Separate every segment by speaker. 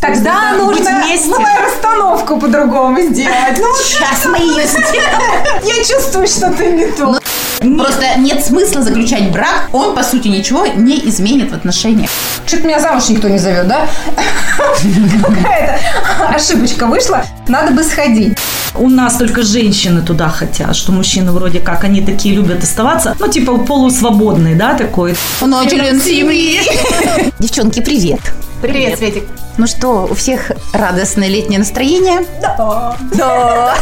Speaker 1: Тогда нужно ну, расстановку по-другому сделать. Ну,
Speaker 2: Сейчас мы ее сделаем.
Speaker 1: я чувствую, что ты не то.
Speaker 2: Просто нет смысла заключать брак, он, по сути, ничего не изменит в отношениях.
Speaker 1: Что-то меня замуж никто не зовет, да? Какая-то ошибочка вышла. Надо бы сходить.
Speaker 3: У нас только женщины туда хотят, что мужчины вроде как, они такие любят оставаться, ну, типа полусвободный, да, такой.
Speaker 2: Он член семьи. Девчонки, привет.
Speaker 1: Привет, Светик.
Speaker 2: Ну что, у всех радостное летнее настроение?
Speaker 1: Да.
Speaker 2: Да.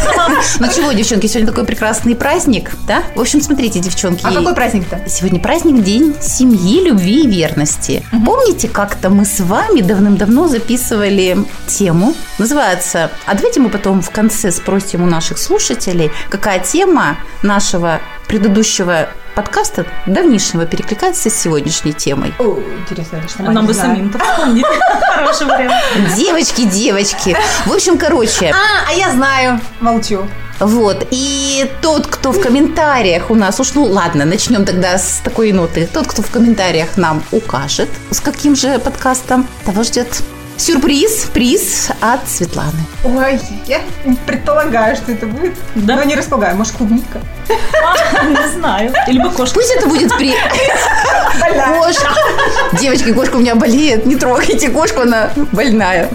Speaker 2: Ну чего, девчонки, сегодня такой прекрасный праздник, да? В общем, смотрите, девчонки.
Speaker 1: А какой праздник-то?
Speaker 2: Сегодня праздник День семьи, любви и верности. Помните, как-то мы с вами давным-давно записывали тему? Называется «А давайте мы потом в конце спросим у наших слушателей, какая тема нашего предыдущего подкаста давнишнего перекликается с сегодняшней темой.
Speaker 1: О, интересно, я что
Speaker 3: Нам бы самим-то вспомнить. Хороший вариант.
Speaker 2: Девочки, девочки. В общем, короче,
Speaker 1: А, а я знаю. Молчу.
Speaker 2: Вот, и тот, кто в комментариях у нас, уж ну ладно, начнем тогда с такой ноты. Тот, кто в комментариях нам укажет, с каким же подкастом, того ждет сюрприз, приз от Светланы.
Speaker 1: Ой, я предполагаю, что это будет.
Speaker 3: Да?
Speaker 1: Но не располагаю. Может, клубника?
Speaker 3: Не знаю. Или бы кошка.
Speaker 2: Пусть это будет при... Кошка. Девочки, кошка у меня болеет, не трогайте кошку, она больная.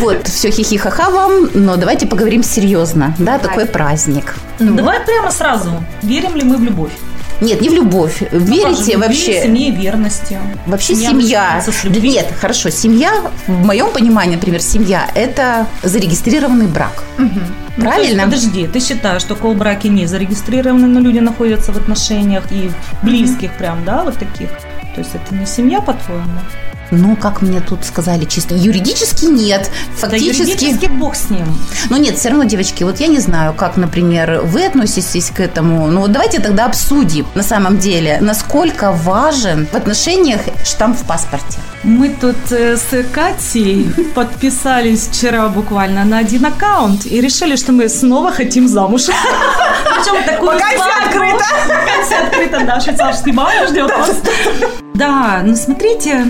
Speaker 2: Вот, все хихи-ха-ха вам, но давайте поговорим серьезно, да, такой праздник.
Speaker 3: Давай прямо сразу. Верим ли мы в любовь?
Speaker 2: Нет, не в любовь.
Speaker 3: Ну,
Speaker 2: Верите
Speaker 3: в любви,
Speaker 2: вообще?
Speaker 3: Семье, верности.
Speaker 2: Вообще
Speaker 3: Семья
Speaker 2: семья.
Speaker 3: любви.
Speaker 2: Нет, хорошо, семья, в моем понимании, например, семья – это зарегистрированный брак.
Speaker 3: Ну,
Speaker 2: Правильно?
Speaker 3: то есть, подожди, ты считаешь, что кол браки не зарегистрированы, но люди находятся в отношениях и близких прям, да, вот таких? То есть это не семья, по-твоему?
Speaker 2: Ну, как мне тут сказали, чисто юридически нет.
Speaker 3: Да
Speaker 2: Фактически.
Speaker 3: юридически бог с ним.
Speaker 2: Но нет, все равно, девочки, вот я не знаю, как, например, вы относитесь к этому. Ну, вот давайте тогда обсудим, на самом деле, насколько важен в отношениях штамп в паспорте.
Speaker 3: Мы тут э, с Катей подписались вчера буквально на один аккаунт и решили, что мы снова хотим замуж. Причем такую
Speaker 1: Вакансия
Speaker 3: свадьбу.
Speaker 1: открыта.
Speaker 3: Вакансия открыта, да, швейцарский банк ждет вас. Да, ну смотрите,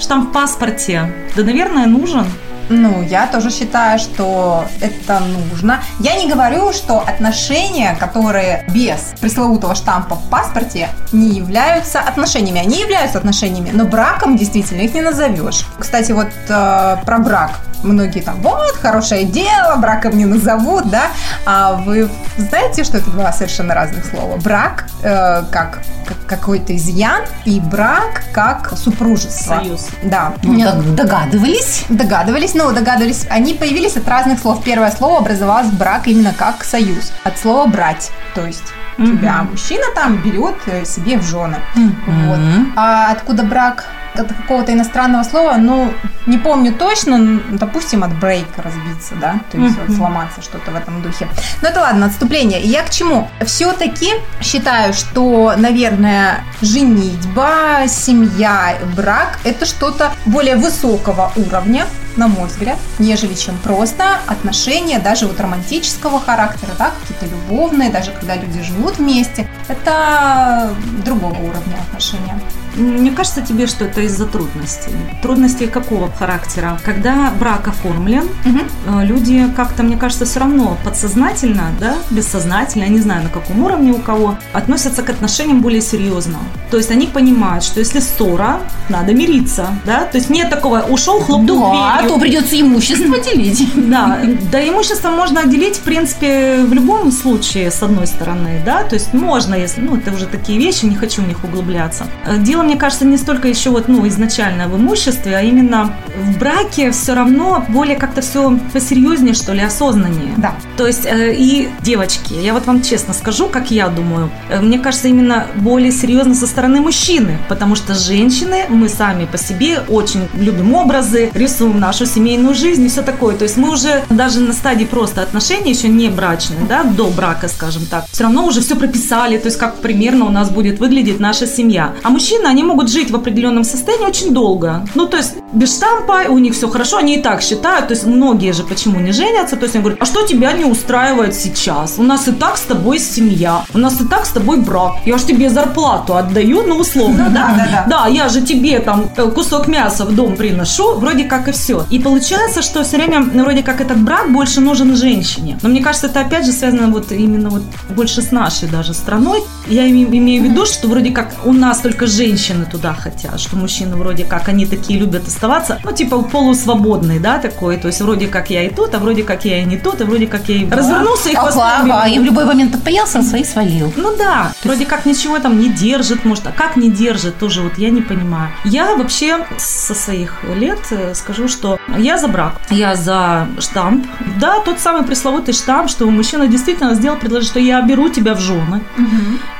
Speaker 3: штамп в паспорте, да, наверное, нужен.
Speaker 1: Ну, я тоже считаю, что это нужно. Я не говорю, что отношения, которые без пресловутого штампа в паспорте, не являются отношениями. Они являются отношениями, но браком действительно их не назовешь. Кстати, вот э, про брак. Многие там, вот, хорошее дело, браком не назовут, да? А вы знаете, что это два совершенно разных слова? Брак э, как, как какой-то изъян и брак как супружество.
Speaker 3: Союз.
Speaker 1: Да.
Speaker 2: Ну, дог- догадывались?
Speaker 1: Догадывались, ну, догадывались. Они появились от разных слов. Первое слово образовалось брак именно как союз. От слова брать. То есть
Speaker 3: Мгм.
Speaker 1: тебя мужчина там берет э, себе в жены. Вот.
Speaker 2: Мгм.
Speaker 1: А откуда брак от какого-то иностранного слова, ну, не помню точно, допустим, от брейка разбиться, да, то есть вот
Speaker 3: Мгм.
Speaker 1: сломаться что-то в этом духе. Но это ладно, отступление. Я к чему? Все-таки считаю, что, наверное, женитьба, семья, брак – это что-то более высокого уровня, на мой взгляд, нежели чем просто отношения, даже вот романтического характера, да, какие-то любовные, даже когда люди живут вместе. Это другого уровня отношения.
Speaker 3: Мне кажется тебе, что это из-за трудностей. Трудностей какого характера? Когда брак оформлен, э, люди как-то, мне кажется, все равно подсознательно, да, бессознательно, я не знаю, на каком уровне у кого, относятся к отношениям более серьезно. То есть они понимают, что если ссора, надо мириться, да, то есть нет такого, ушел, хлопнул
Speaker 2: Да, а
Speaker 3: дверью.
Speaker 2: то придется имущество делить.
Speaker 3: Да, да, имущество можно отделить, в принципе, в любом случае, с одной стороны, да, то есть можно, если, ну, это уже такие вещи, не хочу в них углубляться. Э, Дело, мне кажется, не столько еще вот, ну, изначально в имуществе, а именно в браке все равно более как-то все посерьезнее, что ли, осознаннее.
Speaker 1: Да.
Speaker 3: То есть э, и девочки, я вот вам честно скажу, как я думаю, э, мне кажется, именно более серьезно со стороны мужчины, потому что женщины, мы сами по себе очень любим образы, рисуем нашу семейную жизнь и все такое. То есть мы уже даже на стадии просто отношений, еще не брачные, да, до брака, скажем так, все равно уже все прописали, то есть как примерно у нас будет выглядеть наша семья. А мужчины, они могут жить в определенном состоянии очень долго. Ну, то есть без штампа, у них все хорошо, они и так считают. То есть многие же почему не женятся? То есть они говорят, а что тебя не устраивает сейчас? У нас и так с тобой семья, у нас и так с тобой брак. Я же тебе зарплату отдаю, ну, условно,
Speaker 1: Ну
Speaker 3: да?
Speaker 1: да, да, да.
Speaker 3: Да, я же тебе там э, кусок мяса в дом приношу, вроде как и все. И получается, что все время ну, вроде как этот брак больше нужен женщине. Но мне кажется, это опять же связано вот именно вот больше с нашей даже страной. Я име- имею в виду, что вроде как у нас только женщины туда хотят, что мужчины вроде как они такие любят оставаться, ну типа полусвободный, да, такой. То есть вроде как я и тут, а вроде как я и не тут, а вроде как я и развернулся и хвостом
Speaker 2: Ага, и в любой момент подпоялся, свои свалил.
Speaker 3: Ну да, вроде как ничего там не держит, может, а как не держит, тоже вот я не понимаю. Я вообще со своих лет э, скажу, что я за брак, я за штамп. Да, тот самый пресловутый штамп, что мужчина действительно сделал предложение, что я беру тебя в жены,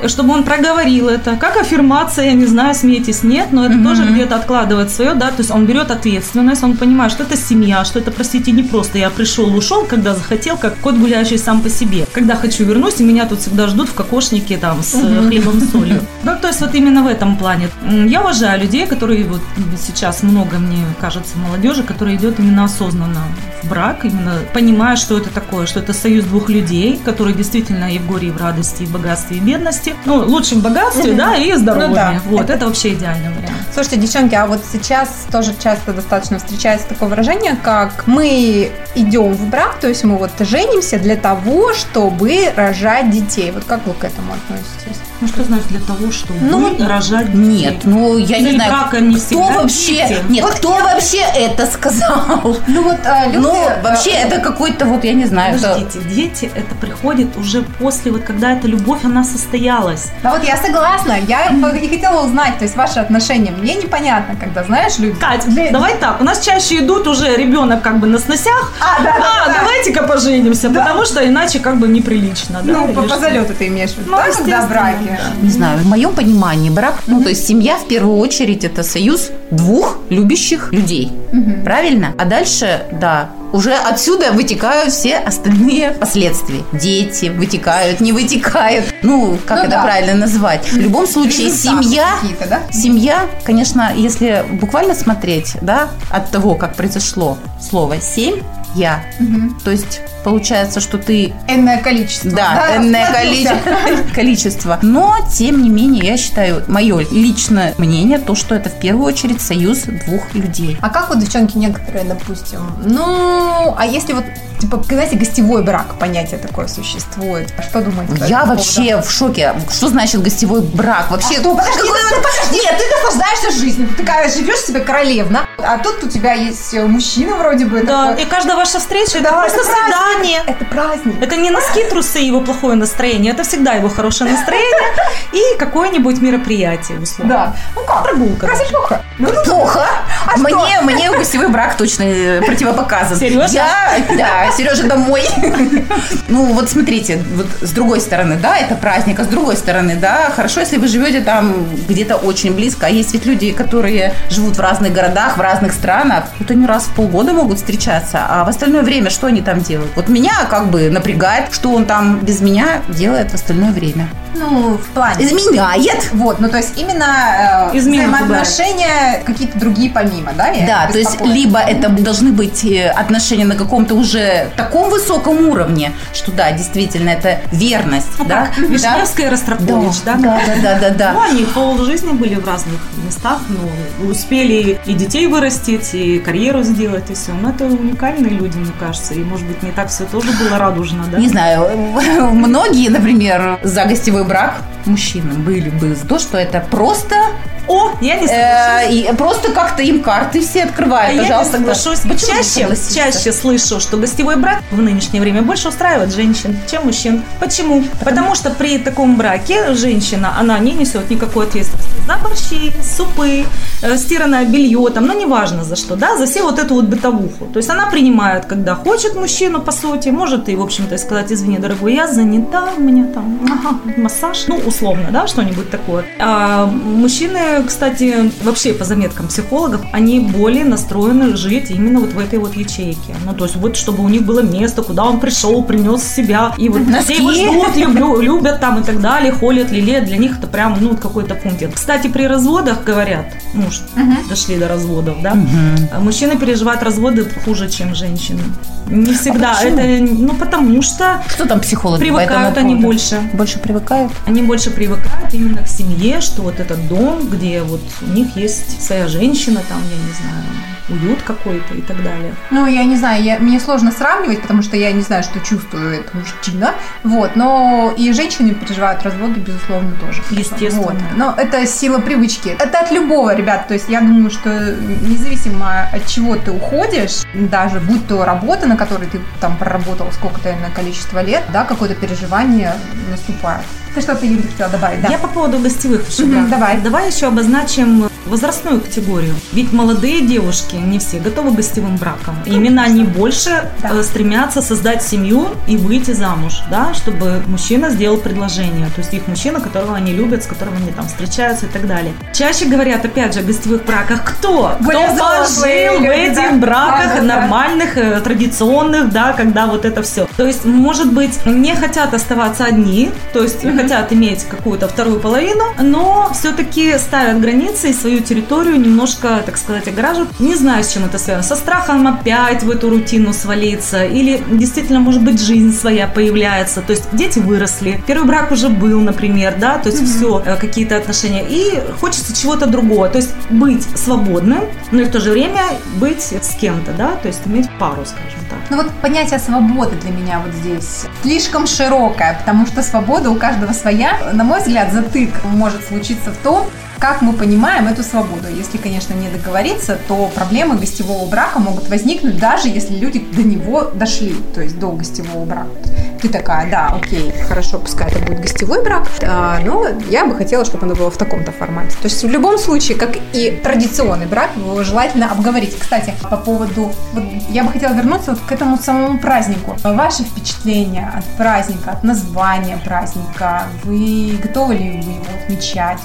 Speaker 3: Э, чтобы он проговорил это, как аффирмация, я не знаю, смейтесь, нет, но это
Speaker 2: Мгм.
Speaker 3: тоже где-то откладывает свое, да, то есть он берет ответственность, он понимает, что это семья, что это, простите, не просто я пришел, ушел, когда захотел, как кот гуляющий сам по себе. Когда хочу вернусь, и меня тут всегда ждут в кокошнике там с э, хлебом и солью. Ну, то есть вот именно в этом плане. Я уважаю людей, которые вот сейчас много, мне кажется, молодежи, которая идет именно осознанно в брак, именно понимая, что это такое, что это союз двух людей, которые действительно и в горе, и в радости, и в богатстве, и в бедности. Ну, лучше в богатстве, да, и здоровье.
Speaker 1: Ну да.
Speaker 3: Вот, это вообще идеальный вариант.
Speaker 1: Слушайте, девчонки, а вот сейчас тоже часто достаточно встречается такое выражение, как мы идем в брак, то есть мы вот женимся для того, чтобы рожать детей. Вот как вы к этому относитесь?
Speaker 3: Ну, что значит для того, чтобы
Speaker 1: Ну,
Speaker 3: рожать детей?
Speaker 2: Нет, ну я не знаю,
Speaker 3: брака не
Speaker 2: кто вообще,
Speaker 3: дети.
Speaker 2: нет,
Speaker 1: Вот
Speaker 2: кто
Speaker 1: я-
Speaker 2: вообще это сказал?
Speaker 1: Ну вот а, люди,
Speaker 2: Ну,
Speaker 1: э,
Speaker 2: вообще, это какой-то вот, я не знаю, это...
Speaker 3: Подождите, дети это приходит уже после, вот когда эта любовь, она состоялась.
Speaker 1: Да вот я согласна, я и хотела узнать, то есть ваши отношения. Мне непонятно, когда, знаешь, люди...
Speaker 3: Кать,
Speaker 1: Для-
Speaker 3: давай так, у нас чаще идут уже ребенок как бы на сносях,
Speaker 1: А, да, да,
Speaker 3: а,
Speaker 1: да.
Speaker 3: давайте-ка поженимся, потому что иначе как бы неприлично, да?
Speaker 1: Ну, по, по залету ты имеешь в виду,
Speaker 3: Ну,
Speaker 1: да, когда
Speaker 2: Не знаю, в моем понимании брак, ну то есть семья в первую очередь это союз двух любящих людей, правильно? А дальше, да, уже отсюда вытекают все остальные последствия. Дети вытекают, не вытекают. Ну, как
Speaker 1: Ну
Speaker 2: это
Speaker 1: да.
Speaker 2: правильно назвать? В любом случае,
Speaker 1: Результаты
Speaker 2: семья
Speaker 1: да?
Speaker 2: Семья, конечно, если буквально смотреть, да, от того, как произошло слово «семь», я,
Speaker 1: Мгм.
Speaker 2: то есть получается, что ты
Speaker 1: Энное количество.
Speaker 2: да, энное
Speaker 1: расплодился.
Speaker 2: количество, количество. Но, тем не менее, я считаю, мое личное мнение, то, что это в первую очередь союз двух людей.
Speaker 1: А как вот девчонки некоторые, допустим, ну, а если вот, типа, знаете, гостевой брак, понятие такое существует. А Что думаете?
Speaker 2: Я вообще в шоке. Что значит гостевой брак? Вообще,
Speaker 1: А что, подожди,
Speaker 2: какой
Speaker 1: ну, подожди, нет, ты наслаждаешься жизнью, ты такая живешь себе королевна, а тут у тебя есть мужчина вроде бы
Speaker 3: Да,
Speaker 1: такой.
Speaker 3: и каждая ваша встреча это
Speaker 1: Да,
Speaker 3: просто
Speaker 1: это праздник.
Speaker 3: свидание.
Speaker 1: Это праздник.
Speaker 3: Это не носки, трусы его плохое настроение, это всегда его хорошее настроение и какое-нибудь мероприятие, условно.
Speaker 1: Да. Ну как?
Speaker 3: Прогулка.
Speaker 1: Разве плохо? Ну, ну,
Speaker 2: Плохо.
Speaker 1: А
Speaker 2: мне,
Speaker 1: что?
Speaker 2: мне гостевой брак точно э, противопоказан.
Speaker 3: Сережа?
Speaker 2: Я, да, Сережа домой. Ну, вот смотрите, вот с другой стороны, да, это праздник, а с другой стороны, да, хорошо, если вы живете там где-то очень близко, а есть ведь люди, которые живут в разных городах, в разных странах, вот они раз в полгода могут встречаться, а в остальное время что они там делают? Вот меня как бы напрягает, что он там без меня делает в остальное время.
Speaker 1: ну, в плане.
Speaker 2: Изменяет.
Speaker 1: Вот, ну то есть именно э,
Speaker 3: Измену
Speaker 1: взаимоотношения какие-то другие помимо, да? я
Speaker 2: Да, то есть либо это должны быть э, отношения на каком-то уже таком высоком уровне, что да, действительно, это верность,
Speaker 3: Ну,
Speaker 2: да?
Speaker 3: как Вишневская и Ростропович, да?
Speaker 2: да, да, да, да, да.
Speaker 3: Ну, они пол жизни были в разных местах, ну, успели и детей вырастить, и карьеру сделать, и все. Но это уникальные люди, мне кажется, и, может быть, не так все тоже было радужно, да?
Speaker 2: Не знаю, многие, например, за гостевой брак мужчины были бы за то, что это просто,
Speaker 3: О, я не
Speaker 2: э,
Speaker 3: соглашусь.
Speaker 2: просто как-то им карты все
Speaker 3: А
Speaker 2: открывают,
Speaker 3: я не
Speaker 2: пожалуйста.
Speaker 3: соглашусь.
Speaker 2: Почему
Speaker 3: Чаще, чаще слышу, что гостевой брак в нынешнее время больше устраивает женщин, чем мужчин. Почему? Потому, что при таком браке женщина, она не несет никакой ответственности за борщи, супы, э, стиранное белье, там, ну, неважно за что, да, за все вот эту вот бытовуху. То есть она принимает, когда хочет мужчину, по сути, может и, в общем-то, сказать, извини, дорогой, я занята, у меня там ага, массаж, ну, условно, да, что-нибудь такое. А мужчины Женщины, кстати, вообще по заметкам психологов, они более настроены жить именно вот в этой вот ячейке. Ну, то есть вот, чтобы у них было место, куда он пришел, принес себя, и вот
Speaker 2: Носки.
Speaker 3: все его ждут, люблю, любят там и так далее, холят, лелеют. Для них это прям, ну, какой-то пунктик. Кстати, при разводах говорят, ну,
Speaker 1: Мгм.
Speaker 3: дошли до разводов, да, а Мужчины переживают разводы хуже, чем женщины. Не всегда.
Speaker 2: почему?
Speaker 3: это, ну, потому что
Speaker 2: Что там психологи по этому
Speaker 3: привыкают они
Speaker 2: поводу?
Speaker 3: больше.
Speaker 2: Больше привыкают?
Speaker 3: Они больше привыкают именно к семье, что вот этот дом, где вот у них есть своя женщина, там, я не знаю, уют какой-то и так далее.
Speaker 1: Ну, я не знаю, я, мне сложно сравнивать, потому что я не знаю, что чувствует мужчина. Вот, но и женщины переживают разводы, безусловно, тоже.
Speaker 3: Естественно.
Speaker 1: Вот. Но это сила привычки. Это от любого, ребят. То есть я думаю, что независимо от чего ты уходишь, даже будь то работа, на которой ты там проработал сколько-то на количество лет, да, какое-то переживание наступает. Ты что-то, Юля, хотела добавить, да?
Speaker 3: Я по поводу гостевых еще,
Speaker 1: давай.
Speaker 3: Давай еще обозначим возрастную категорию. Ведь молодые девушки не все готовы к гостевым бракам. И именно они больше
Speaker 1: Да.
Speaker 3: э, стремятся создать семью и выйти замуж, да, чтобы мужчина сделал предложение. То есть их мужчина, которого они любят, с которым они там встречаются и так далее. Чаще говорят, опять же, о гостевых браках. Кто?
Speaker 1: Более
Speaker 3: Кто пожил в этих
Speaker 1: да.
Speaker 3: браках
Speaker 1: Да, да, да.
Speaker 3: нормальных, э, традиционных, да, когда вот это все. То есть, может быть, не хотят оставаться одни, то есть хотят иметь какую-то вторую половину, но все-таки ставят границы и свою территорию немножко, так сказать, ограживают. Не знаю, с чем это связано. Со страхом опять в эту рутину свалиться, или действительно, может быть, жизнь своя появляется. То есть дети выросли, первый брак уже был, например, да, то есть все, какие-то отношения, и хочется чего-то другого. То есть быть свободным, но и в то же время быть с кем-то, да, то есть иметь пару, скажем так.
Speaker 1: Ну вот понятие свободы для меня вот здесь слишком широкое, потому что свобода у каждого своя. На мой взгляд, затык может случиться в том, как мы понимаем эту свободу. Если, конечно, не договориться, то проблемы гостевого брака могут возникнуть, даже если люди до него дошли, то есть до гостевого брака. Ты такая, да, окей, хорошо, пускай это будет гостевой брак, а, но я бы хотела, чтобы оно было в таком-то формате. То есть в любом случае, как и традиционный брак, его желательно обговорить. Кстати, по поводу, вот я бы хотела вернуться вот к этому самому празднику. Ваши впечатления от праздника, от названия праздника, вы готовы ли вы его отмечать?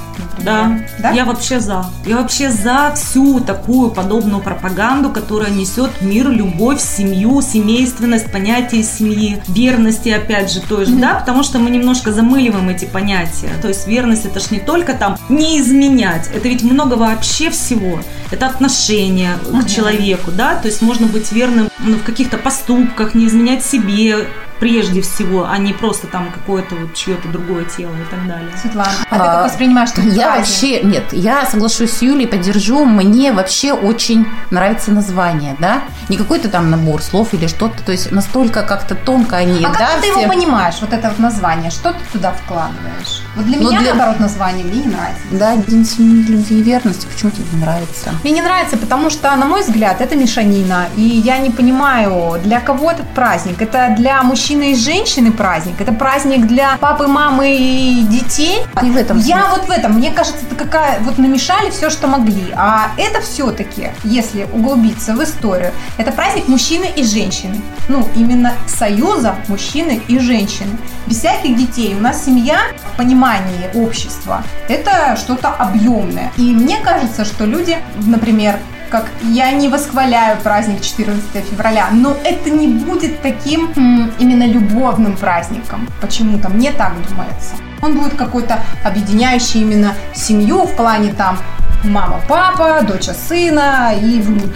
Speaker 1: например?
Speaker 3: Да, я вообще за. Я вообще за всю такую подобную пропаганду, которая несет мир, любовь, семью, семейственность, понятие семьи, верности, опять же, той же, да, потому что мы немножко замыливаем эти понятия. То есть верность это ж не только там не изменять, это ведь много вообще всего. Это отношение к человеку, да, то есть можно быть верным ну, в каких-то поступках, не изменять себе прежде всего, а не просто там какое-то вот чье-то другое тело и так далее.
Speaker 1: Светлана, а, ты
Speaker 2: А,
Speaker 1: как воспринимаешь этот
Speaker 2: Я вообще, нет, я соглашусь с Юлей, поддержу. Мне вообще очень нравится название, да? Не какой-то там набор слов или что-то, то есть настолько как-то тонко они,
Speaker 1: А как
Speaker 2: да,
Speaker 1: ты
Speaker 2: все-
Speaker 1: его понимаешь, вот это вот название? Что ты туда вкладываешь? Вот для
Speaker 2: Ну,
Speaker 1: меня,
Speaker 2: для-
Speaker 1: наоборот, название мне не нравится.
Speaker 2: Да, День семьи, любви и верности. Почему тебе не нравится?
Speaker 1: Мне не нравится, потому что, на мой взгляд, это мешанина. И я не понимаю, для кого этот праздник. Это для мужчины и женщины праздник. Это праздник для папы, мамы и детей.
Speaker 2: Не в этом
Speaker 1: Я
Speaker 2: смысле.
Speaker 1: вот в этом, мне кажется, это какая вот намешали все, что могли. А это все-таки, если углубиться в историю, это праздник мужчины и женщины. Ну, именно союза мужчины и женщины. Без всяких детей. У нас семья в понимании общества это что-то объемное. И мне кажется, что люди, например, как я не восхваляю праздник 14 февраля, но это не будет таким м, именно любовным праздником. Почему-то мне так думается. Он будет какой-то объединяющий именно семью в плане там мама-папа, доча сына и внуки.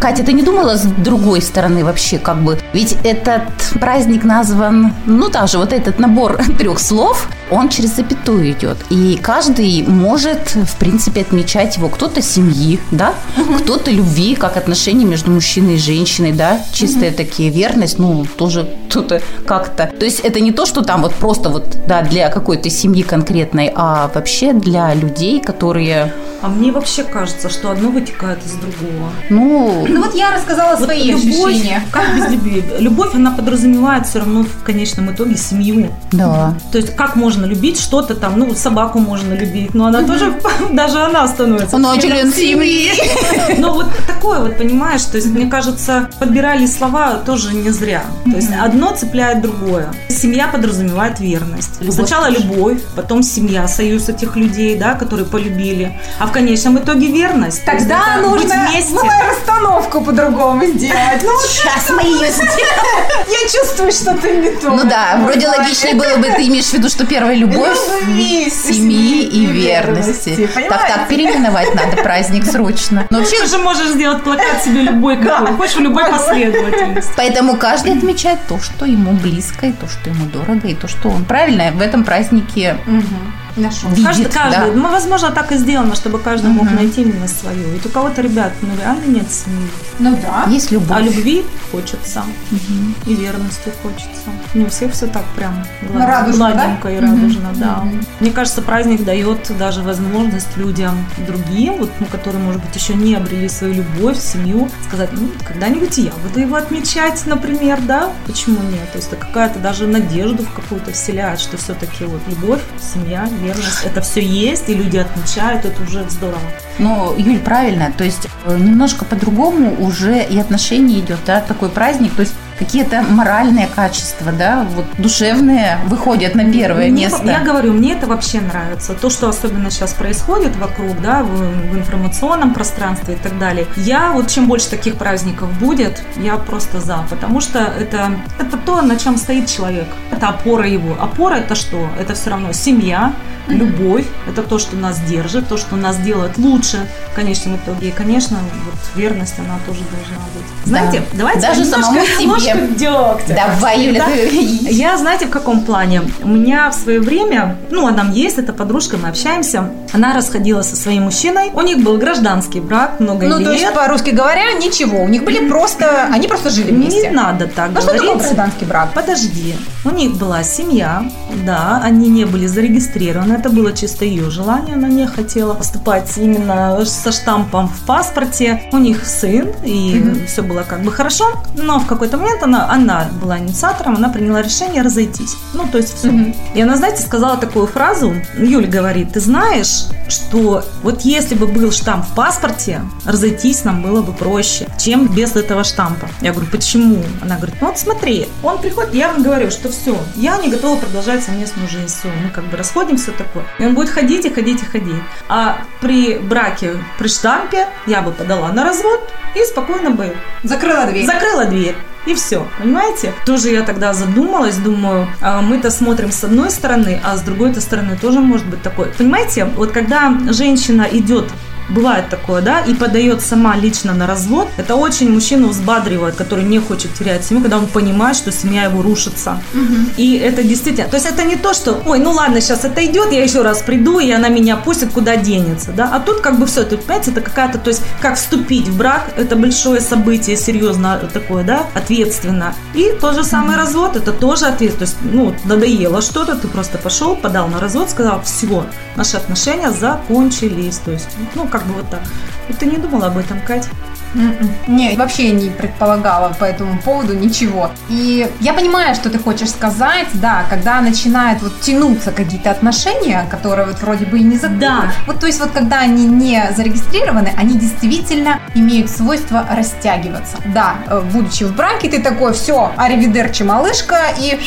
Speaker 2: Катя, ты не думала с другой стороны вообще, как бы? Ведь этот праздник назван, ну даже вот этот набор трех слов, он через запятую идет. И каждый может, в принципе, отмечать его. Кто-то семьи, да, кто-то любви, как отношения между мужчиной и женщиной, да, чистые такие, верность, ну, тоже кто-то как-то. То есть это не то, что там вот просто вот, да, для какой-то семьи конкретной, а вообще для людей, которые,
Speaker 3: А мне вообще кажется, что одно вытекает из другого.
Speaker 2: Ну,
Speaker 1: Ну вот я рассказала
Speaker 3: Вот
Speaker 1: свои
Speaker 3: любовь,
Speaker 1: ощущения.
Speaker 3: как без любви? Любовь, она подразумевает все равно в конечном итоге семью.
Speaker 2: да.
Speaker 3: То есть как можно любить что-то там, ну, собаку можно любить, но она тоже, даже она становится.
Speaker 2: Ну, а член семьи.
Speaker 3: Но вот такое вот понимаешь, то есть, мне кажется, подбирали слова тоже не зря. То есть, одно цепляет другое. Семья подразумевает верность. Сначала любовь, потом семья, союз этих людей, да, которые полюбили. А в конечном итоге верность.
Speaker 1: Тогда
Speaker 3: это быть
Speaker 1: нужно
Speaker 3: вместе.
Speaker 1: Ну, расстановку по-другому сделать. Ну,
Speaker 2: Сейчас мы ее сделаем.
Speaker 1: я чувствую, что ты не то.
Speaker 2: Ну да, вроде логичнее было бы, ты имеешь в виду, что первая любовь
Speaker 1: Любви,
Speaker 2: семьи и верности. Так, так, переименовать надо праздник срочно. Но вообще,
Speaker 3: Ты же можешь сделать плакат себе любой какой, хочешь в любой последовательности.
Speaker 2: поэтому каждый отмечает то, что ему близко, и то, что ему дорого, и то, что он правильно в этом празднике
Speaker 1: Нашел.
Speaker 2: видит.
Speaker 3: Каждый, каждый.
Speaker 2: да.
Speaker 3: Возможно, так и сделано, чтобы каждый мог
Speaker 2: Мгм.
Speaker 3: найти именно свое. Ведь у кого-то, ребят, ну реально нет семьи.
Speaker 1: Ну да.
Speaker 2: Есть любовь.
Speaker 3: А любви хочется.
Speaker 2: Мгм.
Speaker 3: И верности хочется. Не у всех все так прям
Speaker 1: Ну, радужно,
Speaker 3: гладенько и
Speaker 1: да?
Speaker 3: радужно, да.
Speaker 1: Мгм.
Speaker 3: Мне кажется, праздник дает даже возможность людям другим, вот, ну, которые, может быть, еще не обрели свою любовь, семью, сказать, ну, когда-нибудь и я буду его отмечать, например, да? Почему нет? То есть это какая-то даже надежду в какую-то вселяет, что все-таки вот любовь, семья, верность, это все есть, и люди отмечают, это уже здорово.
Speaker 2: Ну, Юль, правильно, то есть э, немножко по-другому уже и отношение идет, да, такой праздник, то есть какие-то моральные качества, да, вот душевные выходят на первое
Speaker 3: Мне-
Speaker 2: место.
Speaker 3: Я говорю, мне это вообще нравится. То, что особенно сейчас происходит вокруг, да, в, в информационном пространстве и так далее. Я вот чем больше таких праздников будет, я просто за, потому что это, это то, на чем стоит человек. Это опора его. Опора это что? Это все равно семья, любовь, это то, что нас держит, то, что нас делает лучше в конечном итоге. И, конечно, вот верность, она тоже должна быть. Знаете, давайте
Speaker 2: Даже самому себе.
Speaker 3: дегтя,
Speaker 2: Давай, Юля,
Speaker 3: да? Я, знаете, в каком плане? У меня в свое время, ну, она есть, это подружка, мы общаемся. Она расходилась со своим мужчиной. У них был гражданский брак, много
Speaker 1: Ну,
Speaker 3: лет.
Speaker 1: то есть, по-русски говоря, ничего. У них были просто... Они просто жили вместе.
Speaker 3: Не надо так
Speaker 1: Ну, что такое
Speaker 3: говорить.
Speaker 1: гражданский брак?
Speaker 3: Подожди. У них была семья, да, они не были зарегистрированы. Это было чисто ее желание. Она не хотела поступать именно со штампом в паспорте. У них сын, и все было как бы хорошо. Но в какой-то момент она, она была инициатором, она приняла решение разойтись. Ну, то есть все.
Speaker 1: Мгм.
Speaker 3: И она, знаете, сказала такую фразу. Юля говорит, ты знаешь, что вот если бы был штамп в паспорте, разойтись нам было бы проще, чем без этого штампа. Я говорю, почему? Она говорит, ну вот смотри, он приходит, я вам говорю, что все, я не готова продолжать совместную жизнь, все, мы как бы расходимся такое. И он будет ходить и ходить и ходить. А при браке, при штампе я бы подала на развод и спокойно бы
Speaker 1: Закрыла дверь.
Speaker 3: Закрыла дверь. И все, понимаете? Тоже я тогда задумалась, думаю, а мы-то смотрим с одной стороны, а с другой-то стороны тоже может быть такое. Понимаете, вот когда женщина идет Бывает такое, да, и подает сама лично на развод. Это очень мужчину взбадривает, который не хочет терять семью, когда он понимает, что семья его рушится. И это действительно, то есть это не то, что, ой, ну ладно, сейчас это идет, я еще раз приду, и она меня пустит, куда денется, да. А тут как бы все, тут, понимаете, это какая-то, то есть как вступить в брак, это большое событие, серьезно такое, да, ответственно. И тот же самый развод, это тоже ответственно. То есть, ну, надоело что-то, ты просто пошел, подал на развод, сказал, все, наши отношения закончились. То есть, ну, как бы вот так. И ты не думала об этом, Кать?
Speaker 1: М-м. Не, вообще не предполагала по этому поводу ничего. И я понимаю, что ты хочешь сказать, да, когда начинают вот тянуться какие-то отношения, которые вот вроде бы и не законны.
Speaker 3: Да.
Speaker 1: Вот то есть вот когда они не зарегистрированы, они действительно имеют свойство растягиваться. Да, э, будучи в браке, ты такой, все, аривидерчи, малышка, и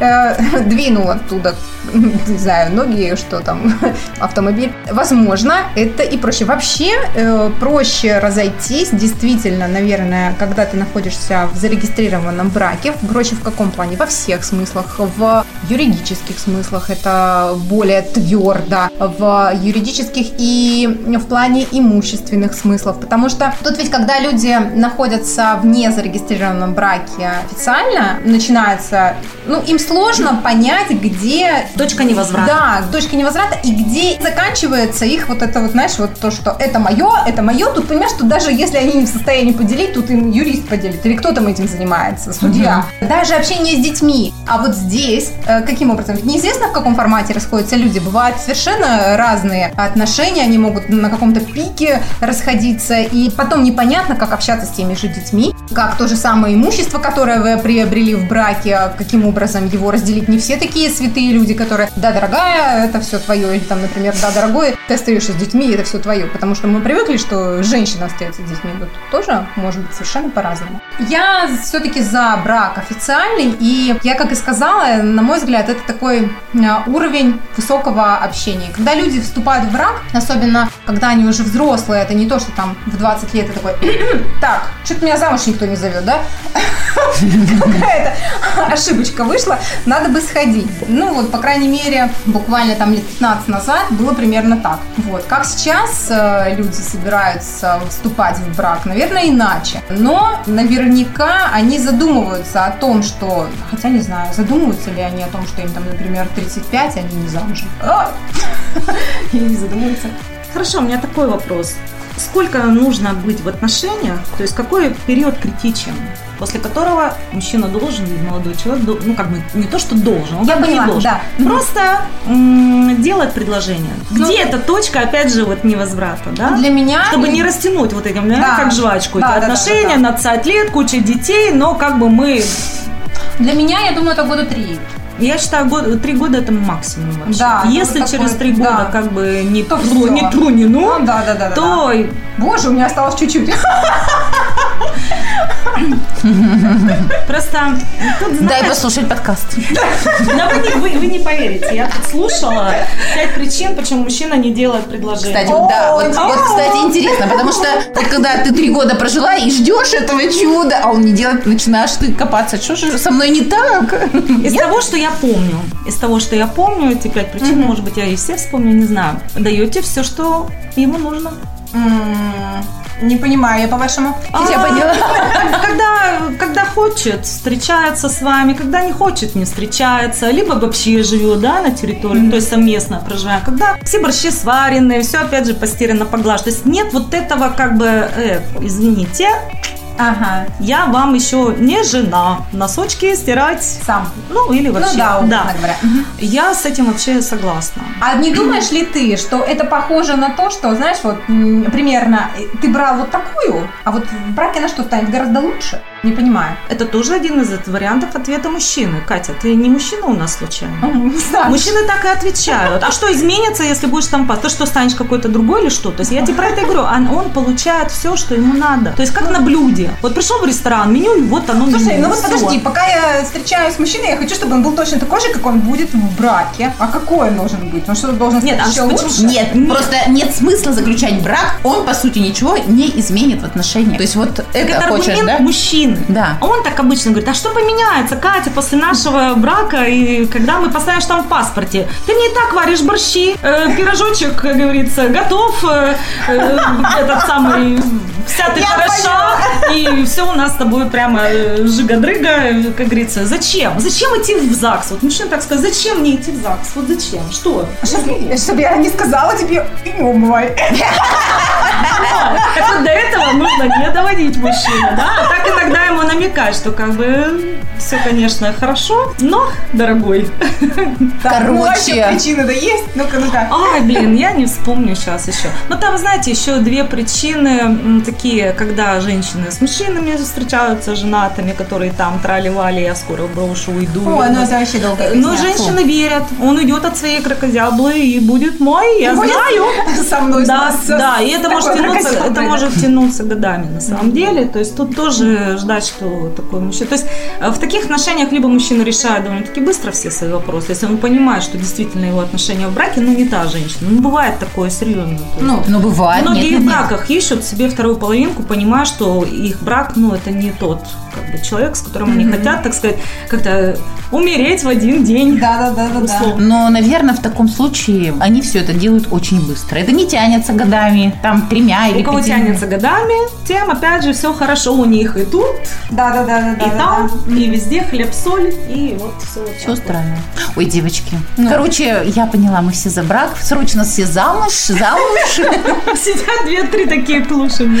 Speaker 1: э, двинул оттуда, не знаю, ноги, что там, автомобиль. Возможно, это и проще. Вообще э, проще разойтись, действительно, наверное, когда ты находишься в зарегистрированном браке. Проще в каком плане? Во всех смыслах. В юридических смыслах это более твердо. В юридических и в плане имущественных смыслов. Потому что тут ведь, когда люди находятся в незарегистрированном браке официально, начинается, ну, им сложно понять, где
Speaker 3: Точка невозврата.
Speaker 1: да, точка невозврата, и где заканчивается их вот это вот, знаешь, вот то, что это мое, это мое, тут понимаешь, что даже если они не в состоянии поделить, тут им юрист поделит, или кто там этим занимается, судья. Даже общение с детьми. А вот здесь, э, каким образом? Неизвестно, в каком формате расходятся люди. Бывают совершенно разные отношения, они могут на каком-то пике расходиться, и потом непонятно, как общаться с теми же детьми, как то же самое имущество, которое вы приобрели в браке, каким образом его разделить. Не все такие святые люди, которые, да, дорогая, это все твое, или там, например, да, дорогой, ты остаешься с детьми, это все твое, потому что мы привыкли, что женщина остается с детьми. Идут. Тоже может быть совершенно по-разному. Я все-таки за брак официальный, и я, как и сказала, на мой взгляд, это такой а, уровень высокого общения. Когда люди вступают в брак, особенно когда они уже взрослые, это не то, что там в 20 лет ты такой, так, что-то меня замуж никто не зовет, да? Какая-то ошибочка вышла, надо бы сходить. Ну вот, по крайней мере, буквально там лет 15 назад было примерно так. Вот, как сейчас э, люди собираются вступать в брак, наверное, иначе. Но наверняка они задумываются о том, что, хотя не знаю, задумываются ли они о том, что им там, например, 35, они не замужем. А! Или не задумываются.
Speaker 3: Хорошо, у меня такой вопрос. Сколько нужно быть в отношениях, то есть какой период критичен, после которого мужчина должен молодой человек, ну как бы не то, что должен, он
Speaker 1: Я
Speaker 3: как бы не
Speaker 1: поняла,
Speaker 3: должен,
Speaker 1: да.
Speaker 3: просто м, делать предложение.
Speaker 1: Ну,
Speaker 3: Где эта точка, опять же, вот невозврата, да?
Speaker 1: Для меня...
Speaker 3: Чтобы не растянуть вот этим,
Speaker 1: Да.
Speaker 3: как жвачку,
Speaker 1: Да,
Speaker 3: эти
Speaker 1: да, да,
Speaker 3: отношения
Speaker 1: да, да.
Speaker 3: на 50 лет, куча детей, но как бы мы
Speaker 1: Для меня, я думаю, это года три.
Speaker 3: Я считаю, год, три года это максимум вообще.
Speaker 1: Да,
Speaker 3: Если
Speaker 1: вот
Speaker 3: через три года
Speaker 1: да.
Speaker 3: как бы не
Speaker 1: То
Speaker 3: тру,
Speaker 1: всё.
Speaker 3: не тру, не ну,
Speaker 1: Ну, да, да, да, да.
Speaker 3: то
Speaker 1: да. Боже, у меня осталось чуть-чуть.
Speaker 3: Просто тут,
Speaker 2: Дай
Speaker 3: знаешь,
Speaker 2: послушать подкаст.
Speaker 3: да вы, не, вы, вы не поверите, я тут слушала пять причин, почему мужчина не делает предложение.
Speaker 2: Кстати, вот, да, вот, вот, кстати, интересно, потому что вот когда ты три года прожила и ждешь этого чуда, а он не делает, начинаешь ты копаться, что же со мной не так?
Speaker 3: Из того, что я помню, из того, что я помню, эти пять причин, может быть, я и все вспомню, не знаю, даете все, что ему нужно.
Speaker 1: Не понимаю, я по-вашему.
Speaker 2: Я поняла.
Speaker 3: Когда, когда хочет, встречается с вами, когда не хочет, не встречается, либо вообще живет, да, на территории, то есть совместно проживаем. Когда все борщи сваренные, все опять же постирано, поглажено. То есть нет вот этого как бы, э, извините,
Speaker 1: Ага,
Speaker 3: я вам еще не жена, носочки стирать,
Speaker 1: сам.
Speaker 3: ну или вообще.
Speaker 1: Ну да, условно говоря.
Speaker 3: Я с этим вообще согласна.
Speaker 1: А не думаешь ли ты, что это похоже на то, что, знаешь, вот примерно э, ты брал вот такую, а вот в браке она что, станет гораздо лучше? Не понимаю.
Speaker 3: Это тоже один из вариантов ответа мужчины. Катя, ты не мужчина у нас случайно?
Speaker 1: Не знаю.
Speaker 3: Мужчины так и отвечают. А что изменится, если будешь там пас? Ты что, станешь какой-то другой или что? То есть я тебе про это говорю. Он, он получает все, что ему надо. То есть как на блюде. Вот пришел в ресторан, меню, вот оно
Speaker 1: Слушай,
Speaker 3: меню.
Speaker 1: ну вот подожди, пока я встречаюсь с мужчиной, я хочу, чтобы он был точно такой же, как он будет в браке. А какой он должен быть? Он что, должен
Speaker 3: Нет,
Speaker 1: стать
Speaker 3: а
Speaker 1: еще лучше?
Speaker 2: Нет,
Speaker 3: Нет.
Speaker 2: просто нет смысла заключать брак, он, по сути, ничего не изменит в отношениях. То есть вот
Speaker 3: Так
Speaker 2: это,
Speaker 3: это
Speaker 2: хочешь, да?
Speaker 3: мужчины.
Speaker 2: Да.
Speaker 3: А он так обычно говорит, а что поменяется, Катя, после нашего брака, и когда мы поставим там в паспорте? Ты мне и так варишь борщи, э, пирожочек, как говорится, готов, э, э, этот самый, вся ты
Speaker 1: Я
Speaker 3: хороша, и все у нас с тобой прямо э, жига-дрыга, э, как говорится. Зачем? Зачем идти в ЗАГС? Вот мужчина так сказал, зачем мне идти в ЗАГС? Вот зачем? Что?
Speaker 1: Чтобы я не сказала тебе, не умывай.
Speaker 3: Так вот до этого нужно не доводить мужчину, да? А так иногда ему намекать, что как бы все, конечно, хорошо, но, дорогой,
Speaker 1: Так, ну, а
Speaker 2: Короче.
Speaker 1: причины-то есть? Ну-ка, ну-ка.
Speaker 3: Ай, блин, я не вспомню сейчас еще. Но там, знаете, еще две причины такие, когда женщины с мужчинами встречаются, женатыми, которые там трали-вали, я скоро брошу, уйду.
Speaker 1: Ой, ну это вообще долго
Speaker 3: Но женщины верят, он уйдет от своей крокозяблы и будет мой, я
Speaker 1: Будет
Speaker 3: знаю.
Speaker 1: Со мной.
Speaker 3: Да, да, и это может тянуться, это может тянуться годами на самом деле. То есть тут тоже ждать, что такой мужчина. То есть э, в таких отношениях либо мужчина решает довольно-таки быстро все свои вопросы, если он понимает, что действительно его отношения в браке, ну не та женщина. Ну бывает такое серьезно.
Speaker 1: Ну,
Speaker 2: Ну, бывает.
Speaker 3: Многие
Speaker 2: нет,
Speaker 3: в
Speaker 2: нет, нет.
Speaker 3: браках ищут себе вторую половинку, понимая, что их брак, ну, это не тот как бы, человек, с которым они хотят, так сказать, как-то умереть в один день.
Speaker 1: да, да, да, да.
Speaker 2: Но, наверное, в таком случае они все это делают очень быстро. Это не тянется годами, там тремя или
Speaker 3: У кого
Speaker 2: пятью.
Speaker 3: тянется годами, тем, опять же, все хорошо у них и тут,
Speaker 1: Да, да, да, да,
Speaker 3: и
Speaker 1: да,
Speaker 3: там,
Speaker 1: да.
Speaker 3: и везде хлеб, соль, и вот все вот
Speaker 2: Все
Speaker 3: вот.
Speaker 2: устраивает. Ой, девочки.
Speaker 1: Ну.
Speaker 2: Короче, я поняла, мы все за брак. Срочно все замуж, замуж.
Speaker 3: Сидят две-три такие клуши.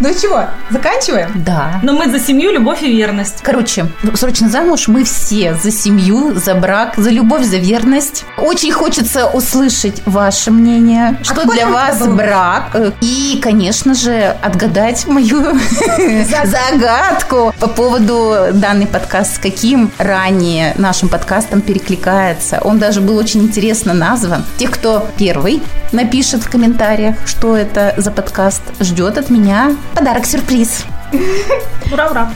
Speaker 1: Ну чего, заканчиваем?
Speaker 2: Да.
Speaker 3: Но мы за семью, любовь и верность.
Speaker 2: Короче, срочно замуж мы все за семью, за брак, за любовь, за верность. Очень хочется услышать ваше мнение, что
Speaker 1: какой
Speaker 2: для вас брак. Э, И, конечно же, отгадать мою загадку по поводу данный подкаст, с каким ранее нашим подкастом перекликается. Он даже был очень интересно назван. Тех, кто первый напишет в комментариях, что это за подкаст, ждет от меня подарок-сюрприз.
Speaker 3: Ура-ура.